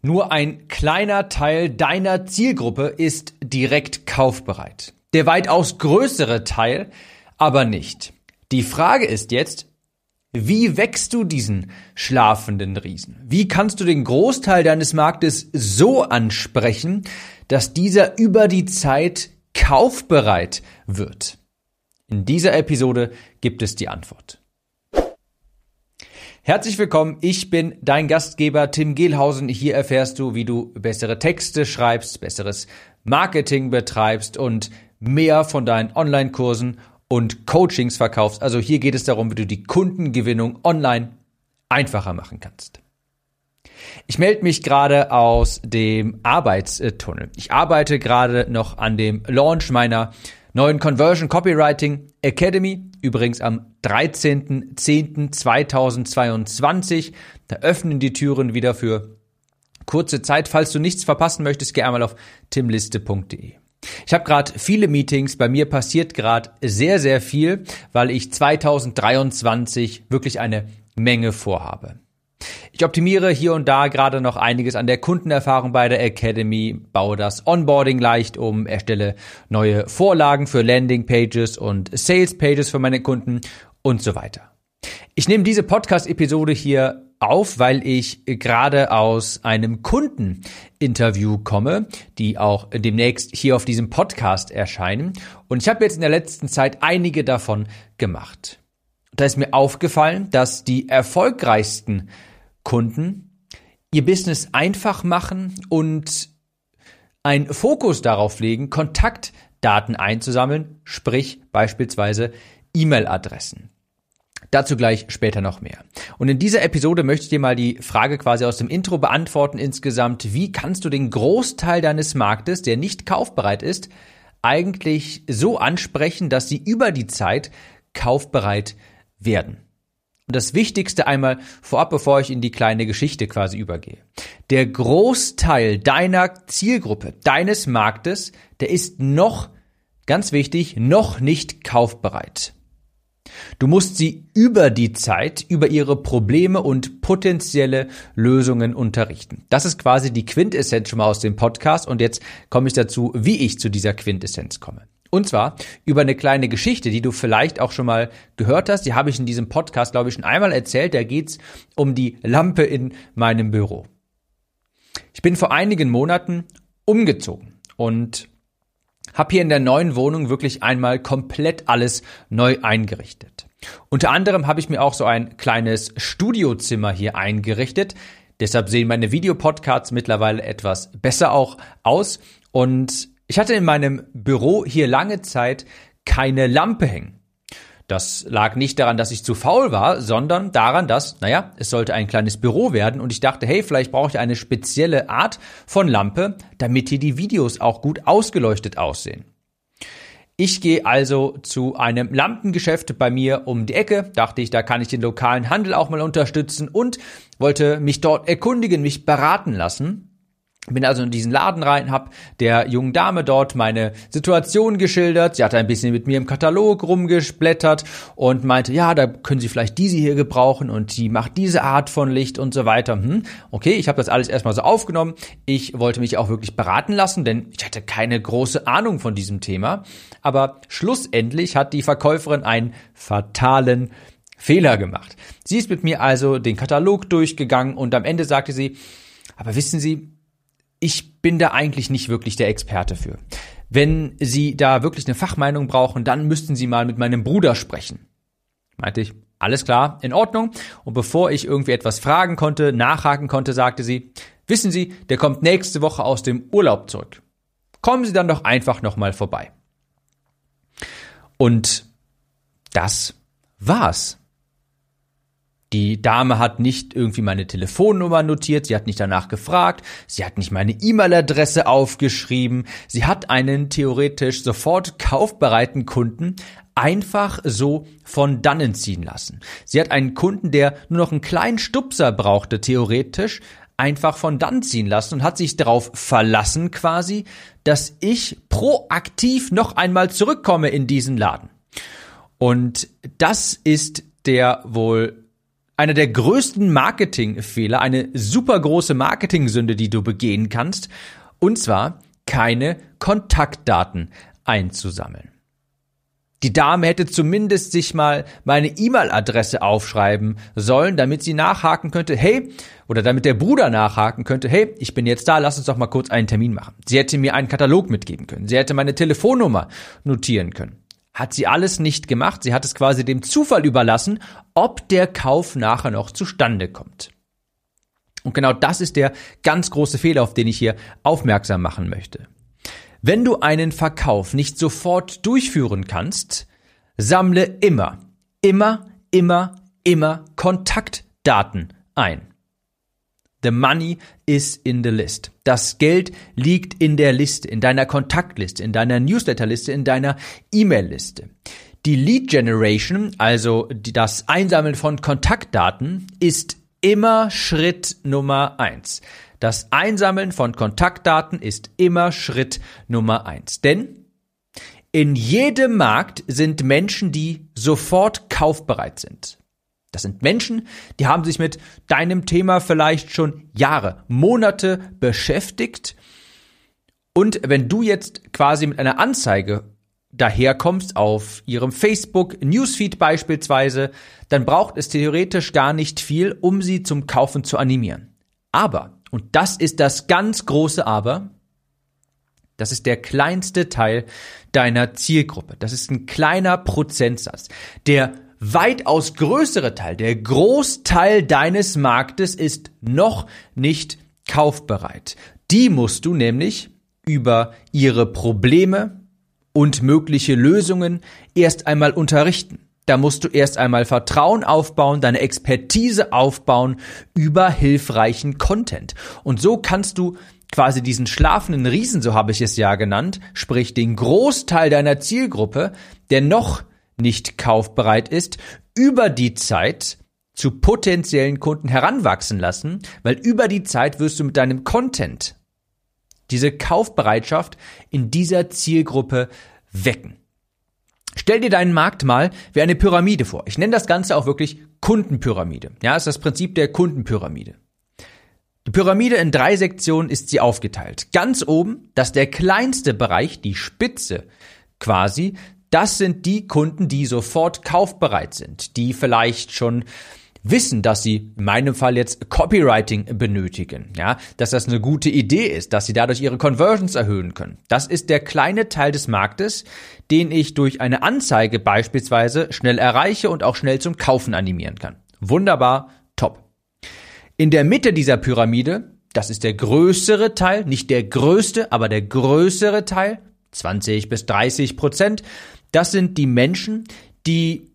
Nur ein kleiner Teil deiner Zielgruppe ist direkt kaufbereit. Der weitaus größere Teil aber nicht. Die Frage ist jetzt, wie wächst du diesen schlafenden Riesen? Wie kannst du den Großteil deines Marktes so ansprechen, dass dieser über die Zeit kaufbereit wird? In dieser Episode gibt es die Antwort. Herzlich willkommen, ich bin dein Gastgeber Tim Gehlhausen. Hier erfährst du, wie du bessere Texte schreibst, besseres Marketing betreibst und mehr von deinen Online-Kursen und Coachings verkaufst. Also hier geht es darum, wie du die Kundengewinnung online einfacher machen kannst. Ich melde mich gerade aus dem Arbeitstunnel. Ich arbeite gerade noch an dem Launch meiner neuen Conversion Copywriting Academy, übrigens am 13.10.2022. Da öffnen die Türen wieder für kurze Zeit. Falls du nichts verpassen möchtest, geh einmal auf timliste.de. Ich habe gerade viele Meetings, bei mir passiert gerade sehr, sehr viel, weil ich 2023 wirklich eine Menge vorhabe. Ich optimiere hier und da gerade noch einiges an der Kundenerfahrung bei der Academy, baue das Onboarding leicht um, erstelle neue Vorlagen für Landingpages und Sales Pages für meine Kunden und so weiter. Ich nehme diese Podcast-Episode hier auf, weil ich gerade aus einem Kundeninterview komme, die auch demnächst hier auf diesem Podcast erscheinen. Und ich habe jetzt in der letzten Zeit einige davon gemacht. Da ist mir aufgefallen, dass die erfolgreichsten Kunden ihr Business einfach machen und einen Fokus darauf legen, Kontaktdaten einzusammeln, sprich beispielsweise E-Mail-Adressen. Dazu gleich später noch mehr. Und in dieser Episode möchte ich dir mal die Frage quasi aus dem Intro beantworten insgesamt. Wie kannst du den Großteil deines Marktes, der nicht kaufbereit ist, eigentlich so ansprechen, dass sie über die Zeit kaufbereit werden? Und das Wichtigste einmal vorab, bevor ich in die kleine Geschichte quasi übergehe. Der Großteil deiner Zielgruppe, deines Marktes, der ist noch, ganz wichtig, noch nicht kaufbereit. Du musst sie über die Zeit, über ihre Probleme und potenzielle Lösungen unterrichten. Das ist quasi die Quintessenz schon mal aus dem Podcast und jetzt komme ich dazu, wie ich zu dieser Quintessenz komme. Und zwar über eine kleine Geschichte, die du vielleicht auch schon mal gehört hast. Die habe ich in diesem Podcast, glaube ich, schon einmal erzählt. Da geht's um die Lampe in meinem Büro. Ich bin vor einigen Monaten umgezogen und habe hier in der neuen Wohnung wirklich einmal komplett alles neu eingerichtet. Unter anderem habe ich mir auch so ein kleines Studiozimmer hier eingerichtet. Deshalb sehen meine Videopodcasts mittlerweile etwas besser auch aus. Und ich hatte in meinem Büro hier lange Zeit keine Lampe hängen. Das lag nicht daran, dass ich zu faul war, sondern daran, dass, naja, es sollte ein kleines Büro werden und ich dachte, hey, vielleicht brauche ich eine spezielle Art von Lampe, damit hier die Videos auch gut ausgeleuchtet aussehen. Ich gehe also zu einem Lampengeschäft bei mir um die Ecke, dachte ich, da kann ich den lokalen Handel auch mal unterstützen und wollte mich dort erkundigen, mich beraten lassen. Bin also in diesen Laden rein, hab der jungen Dame dort meine Situation geschildert. Sie hatte ein bisschen mit mir im Katalog rumgesplättert und meinte, ja, da können Sie vielleicht diese hier gebrauchen und die macht diese Art von Licht und so weiter. Hm, okay, ich habe das alles erstmal so aufgenommen. Ich wollte mich auch wirklich beraten lassen, denn ich hatte keine große Ahnung von diesem Thema. Aber schlussendlich hat die Verkäuferin einen fatalen Fehler gemacht. Sie ist mit mir also den Katalog durchgegangen und am Ende sagte sie, aber wissen Sie, ich bin da eigentlich nicht wirklich der Experte für. Wenn Sie da wirklich eine Fachmeinung brauchen, dann müssten Sie mal mit meinem Bruder sprechen. Meinte ich, alles klar, in Ordnung. Und bevor ich irgendwie etwas fragen konnte, nachhaken konnte, sagte sie, wissen Sie, der kommt nächste Woche aus dem Urlaub zurück. Kommen Sie dann doch einfach nochmal vorbei. Und das war's. Die Dame hat nicht irgendwie meine Telefonnummer notiert, sie hat nicht danach gefragt, sie hat nicht meine E-Mail-Adresse aufgeschrieben, sie hat einen theoretisch sofort kaufbereiten Kunden einfach so von dannen ziehen lassen. Sie hat einen Kunden, der nur noch einen kleinen Stupser brauchte, theoretisch, einfach von dann ziehen lassen und hat sich darauf verlassen quasi, dass ich proaktiv noch einmal zurückkomme in diesen Laden. Und das ist der wohl einer der größten Marketingfehler, eine super große Marketingsünde, die du begehen kannst, und zwar keine Kontaktdaten einzusammeln. Die Dame hätte zumindest sich mal meine E-Mail-Adresse aufschreiben sollen, damit sie nachhaken könnte, hey, oder damit der Bruder nachhaken könnte, hey, ich bin jetzt da, lass uns doch mal kurz einen Termin machen. Sie hätte mir einen Katalog mitgeben können. Sie hätte meine Telefonnummer notieren können. Hat sie alles nicht gemacht. Sie hat es quasi dem Zufall überlassen, ob der Kauf nachher noch zustande kommt. Und genau das ist der ganz große Fehler, auf den ich hier aufmerksam machen möchte. Wenn du einen Verkauf nicht sofort durchführen kannst, sammle immer, immer, immer, immer Kontaktdaten ein. The money is in the list. Das Geld liegt in der Liste, in deiner Kontaktliste, in deiner Newsletterliste, in deiner E-Mail-Liste. Die Lead Generation, also das Einsammeln von Kontaktdaten, ist immer Schritt Nummer eins. Das Einsammeln von Kontaktdaten ist immer Schritt Nummer eins. Denn in jedem Markt sind Menschen, die sofort kaufbereit sind. Das sind Menschen, die haben sich mit deinem Thema vielleicht schon Jahre, Monate beschäftigt. Und wenn du jetzt quasi mit einer Anzeige daherkommst auf ihrem Facebook Newsfeed beispielsweise, dann braucht es theoretisch gar nicht viel, um sie zum Kaufen zu animieren. Aber und das ist das ganz große Aber. Das ist der kleinste Teil deiner Zielgruppe. Das ist ein kleiner Prozentsatz. Der weitaus größere Teil, der Großteil deines Marktes ist noch nicht kaufbereit. Die musst du nämlich über ihre Probleme und mögliche Lösungen erst einmal unterrichten. Da musst du erst einmal Vertrauen aufbauen, deine Expertise aufbauen über hilfreichen Content. Und so kannst du quasi diesen schlafenden Riesen, so habe ich es ja genannt, sprich den Großteil deiner Zielgruppe, der noch nicht kaufbereit ist, über die Zeit zu potenziellen Kunden heranwachsen lassen, weil über die Zeit wirst du mit deinem Content diese Kaufbereitschaft in dieser Zielgruppe wecken. Stell dir deinen Markt mal wie eine Pyramide vor. Ich nenne das Ganze auch wirklich Kundenpyramide. Ja, ist das Prinzip der Kundenpyramide. Die Pyramide in drei Sektionen ist sie aufgeteilt. Ganz oben, das ist der kleinste Bereich, die Spitze quasi, das sind die Kunden, die sofort kaufbereit sind, die vielleicht schon wissen, dass sie in meinem Fall jetzt Copywriting benötigen, ja, dass das eine gute Idee ist, dass sie dadurch ihre Conversions erhöhen können. Das ist der kleine Teil des Marktes, den ich durch eine Anzeige beispielsweise schnell erreiche und auch schnell zum Kaufen animieren kann. Wunderbar, top. In der Mitte dieser Pyramide, das ist der größere Teil, nicht der größte, aber der größere Teil, 20 bis 30 Prozent, das sind die Menschen, die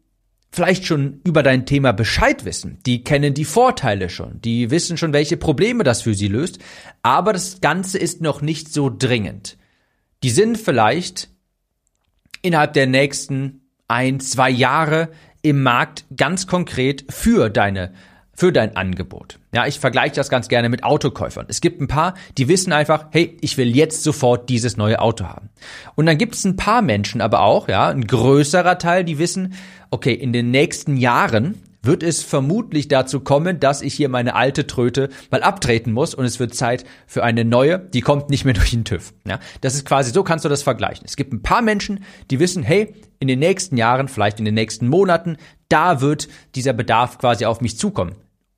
vielleicht schon über dein Thema Bescheid wissen. Die kennen die Vorteile schon. Die wissen schon, welche Probleme das für sie löst. Aber das Ganze ist noch nicht so dringend. Die sind vielleicht innerhalb der nächsten ein, zwei Jahre im Markt ganz konkret für deine für dein Angebot. Ja, ich vergleiche das ganz gerne mit Autokäufern. Es gibt ein paar, die wissen einfach, hey, ich will jetzt sofort dieses neue Auto haben. Und dann gibt es ein paar Menschen aber auch, ja, ein größerer Teil, die wissen, okay, in den nächsten Jahren wird es vermutlich dazu kommen, dass ich hier meine alte Tröte mal abtreten muss und es wird Zeit für eine neue, die kommt nicht mehr durch den TÜV. Ja, das ist quasi, so kannst du das vergleichen. Es gibt ein paar Menschen, die wissen, hey, in den nächsten Jahren, vielleicht in den nächsten Monaten, da wird dieser Bedarf quasi auf mich zukommen.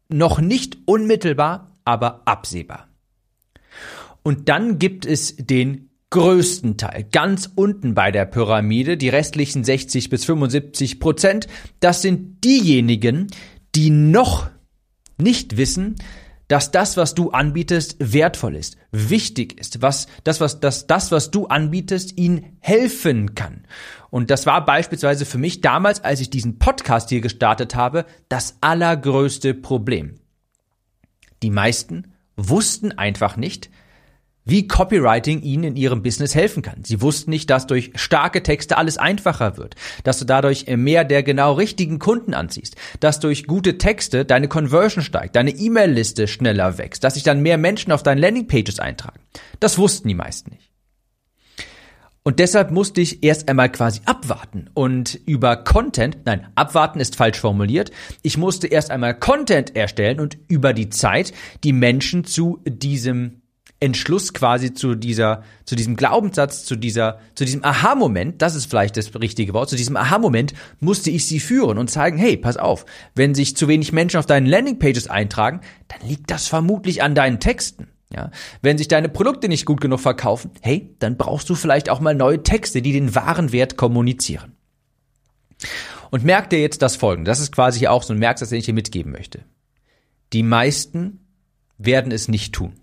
Noch nicht unmittelbar, aber absehbar. Und dann gibt es den größten Teil, ganz unten bei der Pyramide, die restlichen 60 bis 75 Prozent, das sind diejenigen, die noch nicht wissen, dass das, was du anbietest, wertvoll ist, wichtig ist, was, das, was, das, das, was du anbietest, ihnen helfen kann. Und das war beispielsweise für mich damals, als ich diesen Podcast hier gestartet habe, das allergrößte Problem. Die meisten wussten einfach nicht, wie Copywriting ihnen in ihrem Business helfen kann. Sie wussten nicht, dass durch starke Texte alles einfacher wird, dass du dadurch mehr der genau richtigen Kunden anziehst, dass durch gute Texte deine Conversion steigt, deine E-Mail-Liste schneller wächst, dass sich dann mehr Menschen auf deinen Landingpages eintragen. Das wussten die meisten nicht. Und deshalb musste ich erst einmal quasi abwarten und über Content, nein, abwarten ist falsch formuliert. Ich musste erst einmal Content erstellen und über die Zeit die Menschen zu diesem Entschluss quasi zu dieser, zu diesem Glaubenssatz, zu dieser, zu diesem Aha-Moment, das ist vielleicht das richtige Wort, zu diesem Aha-Moment musste ich sie führen und zeigen, hey, pass auf, wenn sich zu wenig Menschen auf deinen Landingpages eintragen, dann liegt das vermutlich an deinen Texten. Ja, wenn sich deine Produkte nicht gut genug verkaufen, hey, dann brauchst du vielleicht auch mal neue Texte, die den wahren Wert kommunizieren. Und merk dir jetzt das folgende, das ist quasi auch so ein Merksatz, den ich dir mitgeben möchte. Die meisten werden es nicht tun.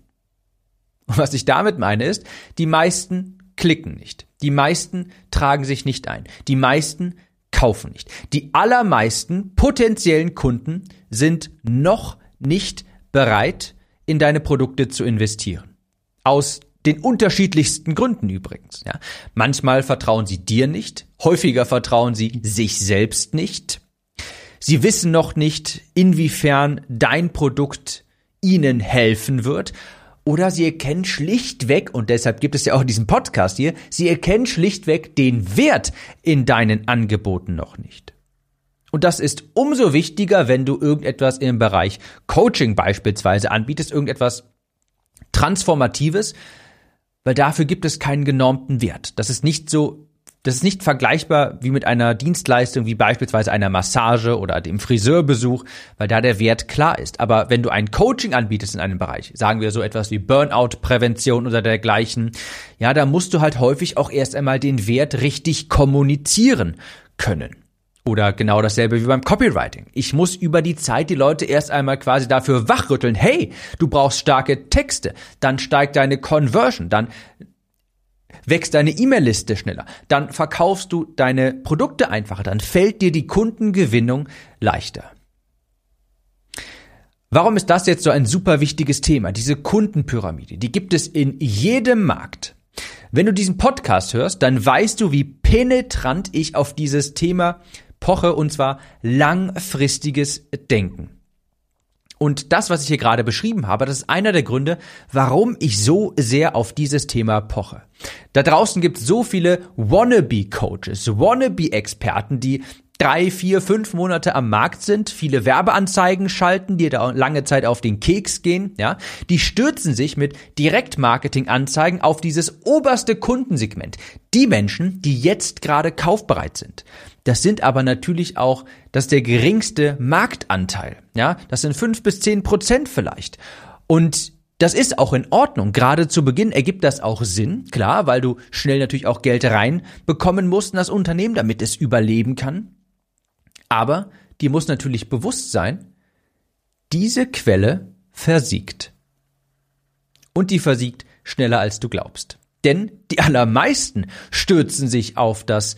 Und was ich damit meine ist, die meisten klicken nicht. Die meisten tragen sich nicht ein. Die meisten kaufen nicht. Die allermeisten potenziellen Kunden sind noch nicht bereit, in deine Produkte zu investieren. Aus den unterschiedlichsten Gründen übrigens. Ja. Manchmal vertrauen sie dir nicht, häufiger vertrauen sie sich selbst nicht. Sie wissen noch nicht, inwiefern dein Produkt ihnen helfen wird. Oder sie erkennen schlichtweg, und deshalb gibt es ja auch diesen Podcast hier, sie erkennen schlichtweg den Wert in deinen Angeboten noch nicht. Und das ist umso wichtiger, wenn du irgendetwas im Bereich Coaching beispielsweise anbietest, irgendetwas Transformatives, weil dafür gibt es keinen genormten Wert. Das ist nicht so, das ist nicht vergleichbar wie mit einer Dienstleistung wie beispielsweise einer Massage oder dem Friseurbesuch, weil da der Wert klar ist. Aber wenn du ein Coaching anbietest in einem Bereich, sagen wir so etwas wie Burnout-Prävention oder dergleichen, ja, da musst du halt häufig auch erst einmal den Wert richtig kommunizieren können. Oder genau dasselbe wie beim Copywriting. Ich muss über die Zeit die Leute erst einmal quasi dafür wachrütteln. Hey, du brauchst starke Texte. Dann steigt deine Conversion. Dann wächst deine E-Mail-Liste schneller. Dann verkaufst du deine Produkte einfacher. Dann fällt dir die Kundengewinnung leichter. Warum ist das jetzt so ein super wichtiges Thema? Diese Kundenpyramide, die gibt es in jedem Markt. Wenn du diesen Podcast hörst, dann weißt du, wie penetrant ich auf dieses Thema poche und zwar langfristiges Denken. Und das, was ich hier gerade beschrieben habe, das ist einer der Gründe, warum ich so sehr auf dieses Thema poche. Da draußen gibt es so viele Wannabe-Coaches, Wannabe-Experten, die drei, vier, fünf Monate am Markt sind, viele Werbeanzeigen schalten, die da lange Zeit auf den Keks gehen, ja, die stürzen sich mit Direktmarketing-Anzeigen auf dieses oberste Kundensegment. Die Menschen, die jetzt gerade kaufbereit sind. Das sind aber natürlich auch, das der geringste Marktanteil, ja, das sind fünf bis zehn Prozent vielleicht. Und das ist auch in Ordnung. Gerade zu Beginn ergibt das auch Sinn, klar, weil du schnell natürlich auch Geld reinbekommen musst in das Unternehmen, damit es überleben kann. Aber dir muss natürlich bewusst sein, diese Quelle versiegt. Und die versiegt schneller als du glaubst. Denn die allermeisten stürzen sich auf das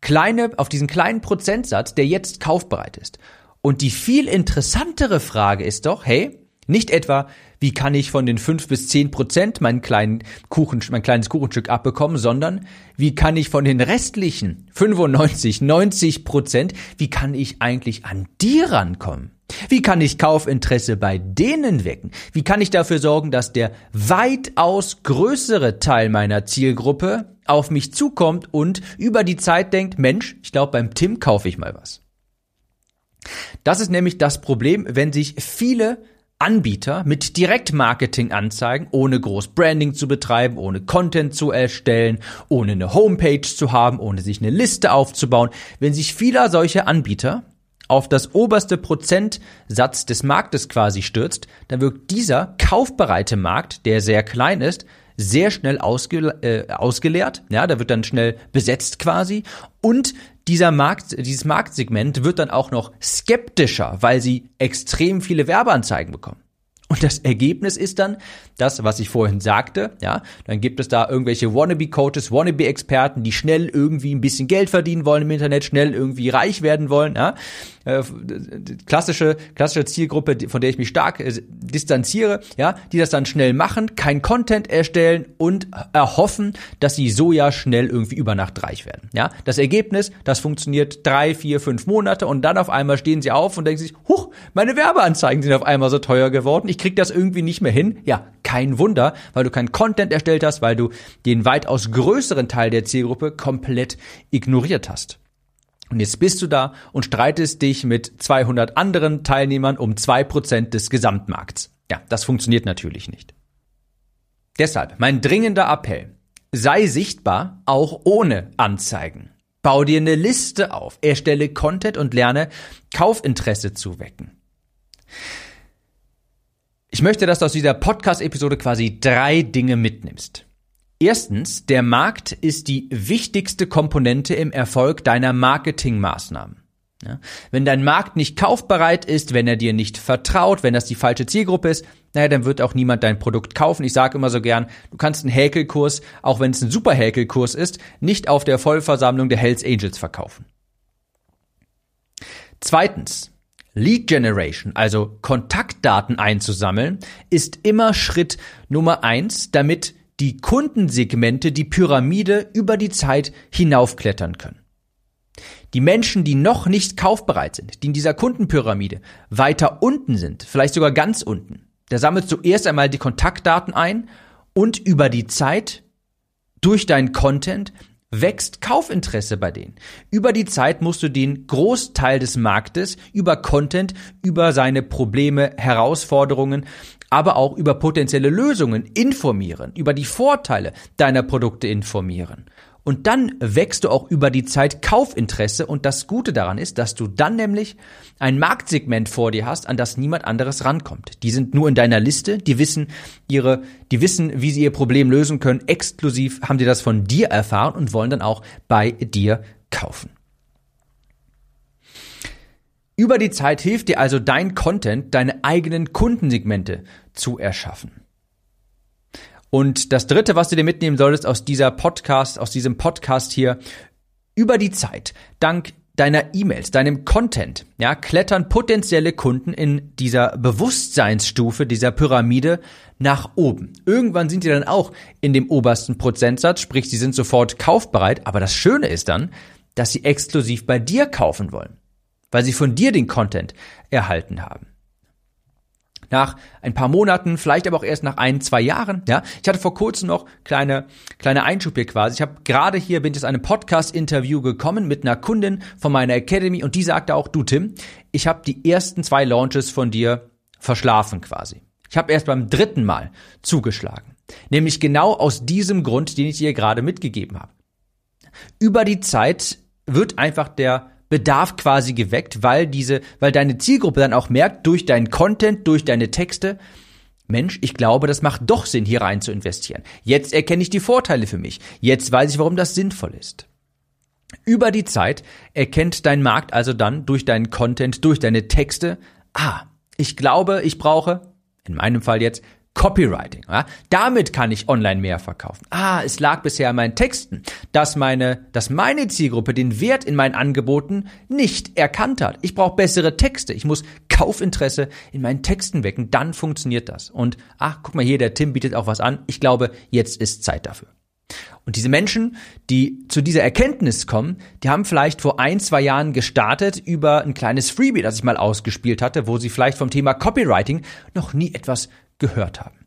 kleine, auf diesen kleinen Prozentsatz, der jetzt kaufbereit ist. Und die viel interessantere Frage ist doch, hey, nicht etwa, wie kann ich von den fünf bis zehn Prozent meinen kleinen Kuchen, mein kleines Kuchenstück abbekommen, sondern wie kann ich von den restlichen 95, 90 Prozent, wie kann ich eigentlich an die rankommen? Wie kann ich Kaufinteresse bei denen wecken? Wie kann ich dafür sorgen, dass der weitaus größere Teil meiner Zielgruppe auf mich zukommt und über die Zeit denkt, Mensch, ich glaube, beim Tim kaufe ich mal was. Das ist nämlich das Problem, wenn sich viele Anbieter mit Direktmarketing-Anzeigen, ohne groß Branding zu betreiben, ohne Content zu erstellen, ohne eine Homepage zu haben, ohne sich eine Liste aufzubauen. Wenn sich vieler solche Anbieter auf das oberste Prozentsatz des Marktes quasi stürzt, dann wirkt dieser kaufbereite Markt, der sehr klein ist, sehr schnell ausge, äh, ausgeleert. Ja, da wird dann schnell besetzt quasi. Und dieser Markt, dieses Marktsegment wird dann auch noch skeptischer, weil sie extrem viele Werbeanzeigen bekommen. Und das Ergebnis ist dann das, was ich vorhin sagte, ja, dann gibt es da irgendwelche Wannabe-Coaches, Wannabe-Experten, die schnell irgendwie ein bisschen Geld verdienen wollen im Internet, schnell irgendwie reich werden wollen, ja. Äh, klassische, klassische Zielgruppe, von der ich mich stark äh, distanziere, ja, die das dann schnell machen, kein Content erstellen und erhoffen, dass sie so ja schnell irgendwie über Nacht reich werden, ja. Das Ergebnis, das funktioniert drei, vier, fünf Monate und dann auf einmal stehen sie auf und denken sich, huch, meine Werbeanzeigen sind auf einmal so teuer geworden, krieg das irgendwie nicht mehr hin. Ja, kein Wunder, weil du keinen Content erstellt hast, weil du den weitaus größeren Teil der Zielgruppe komplett ignoriert hast. Und jetzt bist du da und streitest dich mit 200 anderen Teilnehmern um zwei Prozent des Gesamtmarkts. Ja, das funktioniert natürlich nicht. Deshalb mein dringender Appell. Sei sichtbar, auch ohne Anzeigen. Bau dir eine Liste auf, erstelle Content und lerne Kaufinteresse zu wecken. Ich möchte, dass du aus dieser Podcast-Episode quasi drei Dinge mitnimmst. Erstens, der Markt ist die wichtigste Komponente im Erfolg deiner Marketingmaßnahmen. Ja, wenn dein Markt nicht kaufbereit ist, wenn er dir nicht vertraut, wenn das die falsche Zielgruppe ist, naja, dann wird auch niemand dein Produkt kaufen. Ich sage immer so gern, du kannst einen Häkelkurs, auch wenn es ein super Häkelkurs ist, nicht auf der Vollversammlung der Hells Angels verkaufen. Zweitens, Lead Generation, also Kontaktdaten einzusammeln, ist immer Schritt Nummer eins, damit die Kundensegmente die Pyramide über die Zeit hinaufklettern können. Die Menschen, die noch nicht kaufbereit sind, die in dieser Kundenpyramide weiter unten sind, vielleicht sogar ganz unten, da sammelst du erst einmal die Kontaktdaten ein und über die Zeit durch deinen Content wächst Kaufinteresse bei denen. Über die Zeit musst du den Großteil des Marktes über Content, über seine Probleme, Herausforderungen, aber auch über potenzielle Lösungen informieren, über die Vorteile deiner Produkte informieren. Und dann wächst du auch über die Zeit Kaufinteresse und das Gute daran ist, dass du dann nämlich ein Marktsegment vor dir hast, an das niemand anderes rankommt. Die sind nur in deiner Liste, die wissen ihre, die wissen, wie sie ihr Problem lösen können. Exklusiv haben sie das von dir erfahren und wollen dann auch bei dir kaufen. Über die Zeit hilft dir also dein Content, deine eigenen Kundensegmente zu erschaffen. Und das dritte, was du dir mitnehmen solltest aus dieser Podcast, aus diesem Podcast hier, über die Zeit, dank deiner E-Mails, deinem Content, ja, klettern potenzielle Kunden in dieser Bewusstseinsstufe, dieser Pyramide nach oben. Irgendwann sind die dann auch in dem obersten Prozentsatz, sprich, sie sind sofort kaufbereit, aber das Schöne ist dann, dass sie exklusiv bei dir kaufen wollen, weil sie von dir den Content erhalten haben nach ein paar Monaten, vielleicht aber auch erst nach ein, zwei Jahren. Ja, ich hatte vor kurzem noch kleine kleine Einschub hier quasi. Ich habe gerade hier bin ich aus einem Podcast-Interview gekommen mit einer Kundin von meiner Academy und die sagte auch, du Tim, ich habe die ersten zwei Launches von dir verschlafen quasi. Ich habe erst beim dritten Mal zugeschlagen, nämlich genau aus diesem Grund, den ich dir gerade mitgegeben habe. Über die Zeit wird einfach der Bedarf quasi geweckt, weil diese, weil deine Zielgruppe dann auch merkt, durch deinen Content, durch deine Texte, Mensch, ich glaube, das macht doch Sinn, hier rein zu investieren. Jetzt erkenne ich die Vorteile für mich. Jetzt weiß ich, warum das sinnvoll ist. Über die Zeit erkennt dein Markt also dann durch deinen Content, durch deine Texte, ah, ich glaube, ich brauche, in meinem Fall jetzt, Copywriting. Ja? Damit kann ich online mehr verkaufen. Ah, es lag bisher an meinen Texten, dass meine, dass meine Zielgruppe den Wert in meinen Angeboten nicht erkannt hat. Ich brauche bessere Texte. Ich muss Kaufinteresse in meinen Texten wecken. Dann funktioniert das. Und ach, guck mal hier, der Tim bietet auch was an. Ich glaube, jetzt ist Zeit dafür. Und diese Menschen, die zu dieser Erkenntnis kommen, die haben vielleicht vor ein, zwei Jahren gestartet über ein kleines Freebie, das ich mal ausgespielt hatte, wo sie vielleicht vom Thema Copywriting noch nie etwas gehört haben.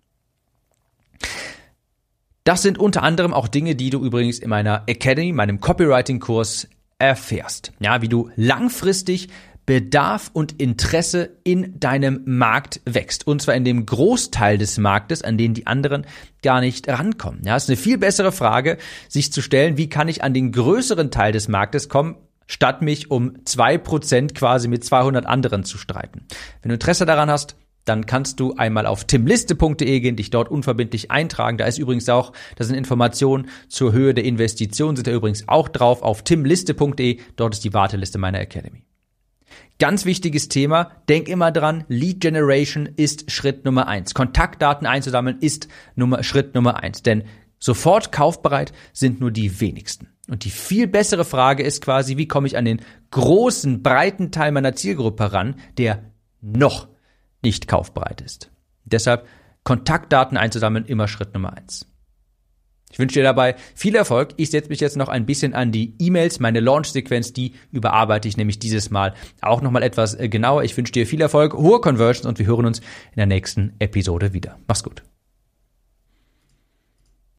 Das sind unter anderem auch Dinge, die du übrigens in meiner Academy, meinem Copywriting-Kurs erfährst. Ja, wie du langfristig Bedarf und Interesse in deinem Markt wächst. Und zwar in dem Großteil des Marktes, an den die anderen gar nicht rankommen. Ja, ist eine viel bessere Frage, sich zu stellen, wie kann ich an den größeren Teil des Marktes kommen, statt mich um zwei Prozent quasi mit 200 anderen zu streiten. Wenn du Interesse daran hast, dann kannst du einmal auf timliste.de gehen, dich dort unverbindlich eintragen. Da ist übrigens auch, da sind Informationen zur Höhe der Investition, sind da übrigens auch drauf auf timliste.de. Dort ist die Warteliste meiner Academy. Ganz wichtiges Thema, denk immer dran, Lead Generation ist Schritt Nummer eins. Kontaktdaten einzusammeln ist Nummer, Schritt Nummer eins. Denn sofort kaufbereit sind nur die wenigsten. Und die viel bessere Frage ist quasi, wie komme ich an den großen, breiten Teil meiner Zielgruppe ran, der noch nicht kaufbereit ist. Deshalb Kontaktdaten einzusammeln immer Schritt Nummer eins. Ich wünsche dir dabei viel Erfolg. Ich setze mich jetzt noch ein bisschen an die E-Mails, meine Launch-Sequenz, die überarbeite ich nämlich dieses Mal auch nochmal etwas äh, genauer. Ich wünsche dir viel Erfolg, hohe Conversions und wir hören uns in der nächsten Episode wieder. Mach's gut.